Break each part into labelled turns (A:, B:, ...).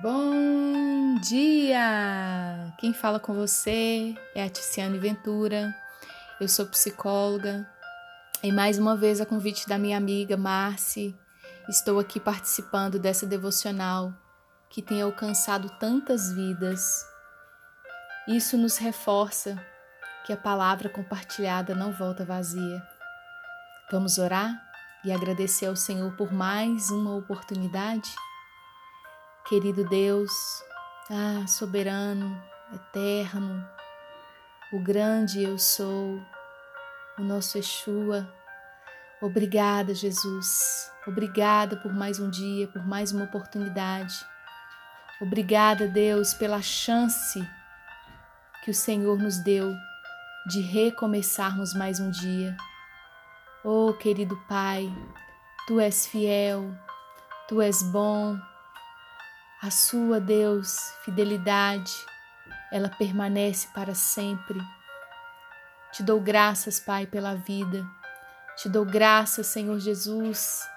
A: Bom dia! Quem fala com você é a Ticiane Ventura. Eu sou psicóloga e mais uma vez a convite da minha amiga Marci, estou aqui participando dessa devocional que tem alcançado tantas vidas. Isso nos reforça que a palavra compartilhada não volta vazia. Vamos orar e agradecer ao Senhor por mais uma oportunidade? Querido Deus, ah, soberano, eterno, o grande eu sou, o nosso Yeshua. Obrigada, Jesus. Obrigada por mais um dia, por mais uma oportunidade. Obrigada, Deus, pela chance que o Senhor nos deu de recomeçarmos mais um dia. Oh, querido Pai, tu és fiel, tu és bom a sua, Deus, fidelidade, ela permanece para sempre. Te dou graças, Pai, pela vida. Te dou graças, Senhor Jesus,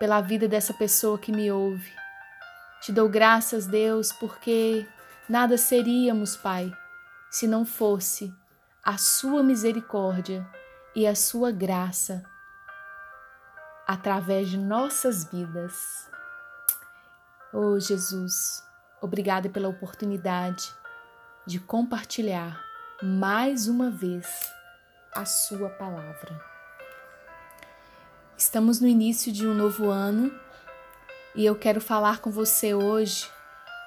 A: pela vida dessa pessoa que me ouve. Te dou graças, Deus, porque nada seríamos, Pai, se não fosse a Sua misericórdia e a Sua graça através de nossas vidas. Oh Jesus, obrigada pela oportunidade de compartilhar mais uma vez a Sua palavra. Estamos no início de um novo ano e eu quero falar com você hoje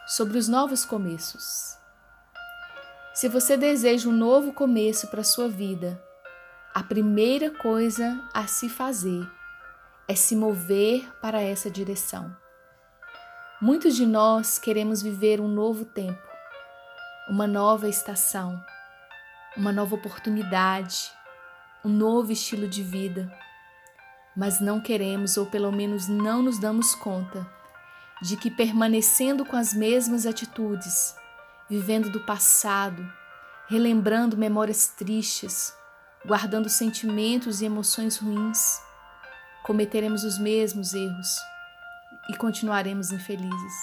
A: sobre os novos começos. Se você deseja um novo começo para a sua vida, a primeira coisa a se fazer é se mover para essa direção. Muitos de nós queremos viver um novo tempo, uma nova estação, uma nova oportunidade, um novo estilo de vida, mas não queremos, ou pelo menos não nos damos conta, de que permanecendo com as mesmas atitudes, vivendo do passado, relembrando memórias tristes, guardando sentimentos e emoções ruins, cometeremos os mesmos erros e continuaremos infelizes,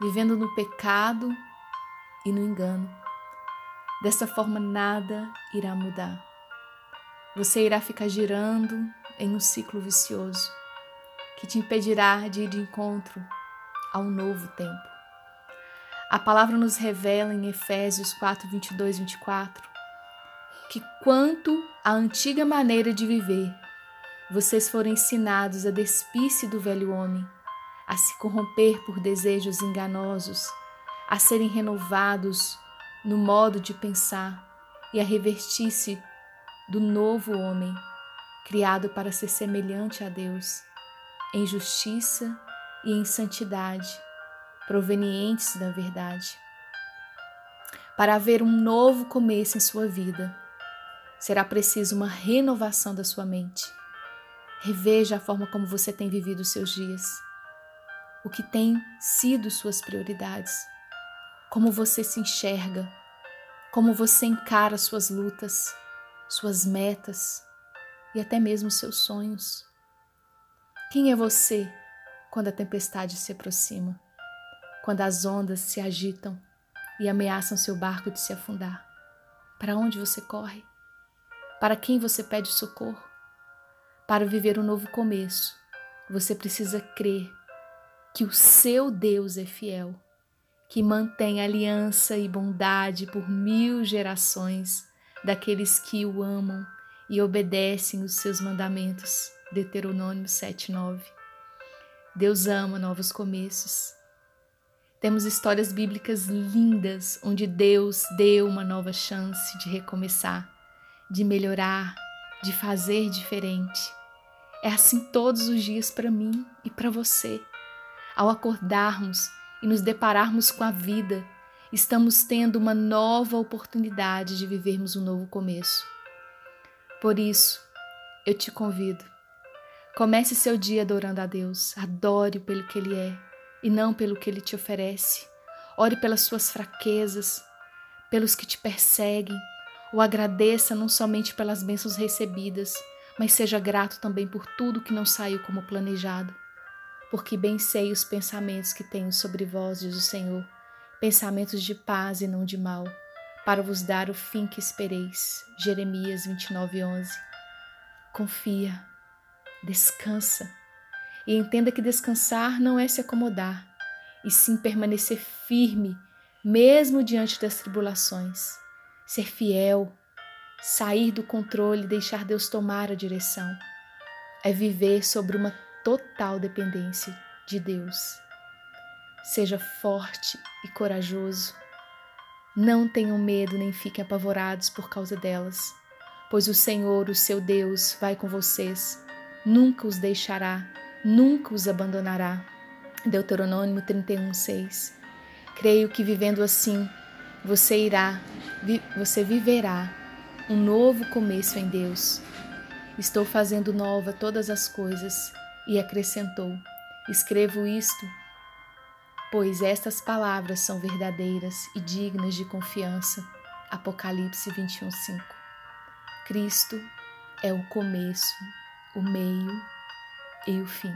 A: vivendo no pecado e no engano. Dessa forma, nada irá mudar. Você irá ficar girando em um ciclo vicioso que te impedirá de ir de encontro ao novo tempo. A palavra nos revela em Efésios 4, 22 24 que, quanto à antiga maneira de viver, vocês foram ensinados a despir-se do velho homem a se corromper por desejos enganosos, a serem renovados no modo de pensar e a revertir-se do novo homem, criado para ser semelhante a Deus, em justiça e em santidade, provenientes da verdade. Para haver um novo começo em sua vida, será preciso uma renovação da sua mente. Reveja a forma como você tem vivido os seus dias o que tem sido suas prioridades, como você se enxerga, como você encara suas lutas, suas metas e até mesmo seus sonhos. Quem é você quando a tempestade se aproxima, quando as ondas se agitam e ameaçam seu barco de se afundar? Para onde você corre? Para quem você pede socorro? Para viver um novo começo, você precisa crer que o seu Deus é fiel, que mantém aliança e bondade por mil gerações daqueles que o amam e obedecem os seus mandamentos. Deuteronômio 7:9. Deus ama novos começos. Temos histórias bíblicas lindas onde Deus deu uma nova chance de recomeçar, de melhorar, de fazer diferente. É assim todos os dias para mim e para você. Ao acordarmos e nos depararmos com a vida, estamos tendo uma nova oportunidade de vivermos um novo começo. Por isso, eu te convido. Comece seu dia adorando a Deus. Adore pelo que Ele é e não pelo que Ele te oferece. Ore pelas suas fraquezas, pelos que te perseguem. O agradeça não somente pelas bênçãos recebidas, mas seja grato também por tudo que não saiu como planejado porque bem sei os pensamentos que tenho sobre vós, diz o Senhor, pensamentos de paz e não de mal, para vos dar o fim que espereis. Jeremias 29, 11. Confia, descansa, e entenda que descansar não é se acomodar, e sim permanecer firme, mesmo diante das tribulações, ser fiel, sair do controle e deixar Deus tomar a direção. É viver sobre uma total dependência de Deus. Seja forte e corajoso. Não tenham medo nem fiquem apavorados por causa delas, pois o Senhor, o seu Deus, vai com vocês, nunca os deixará, nunca os abandonará. Deuteronômio 31, 6. Creio que vivendo assim, você irá, vi, você viverá um novo começo em Deus. Estou fazendo nova todas as coisas. E acrescentou: Escrevo isto, pois estas palavras são verdadeiras e dignas de confiança. Apocalipse 21, 5. Cristo é o começo, o meio e o fim.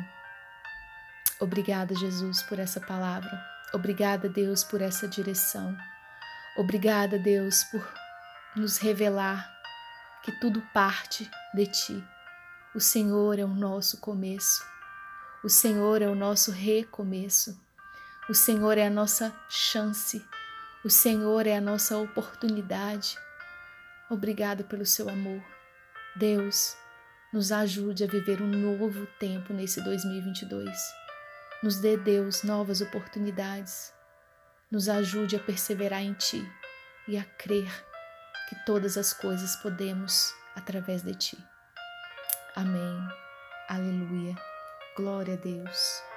A: Obrigada, Jesus, por essa palavra. Obrigada, Deus, por essa direção. Obrigada, Deus, por nos revelar que tudo parte de Ti. O Senhor é o nosso começo. O Senhor é o nosso recomeço. O Senhor é a nossa chance. O Senhor é a nossa oportunidade. Obrigado pelo seu amor. Deus, nos ajude a viver um novo tempo nesse 2022. Nos dê, Deus, novas oportunidades. Nos ajude a perseverar em Ti e a crer que todas as coisas podemos através de ti. Amém. Aleluia. Glória a Deus.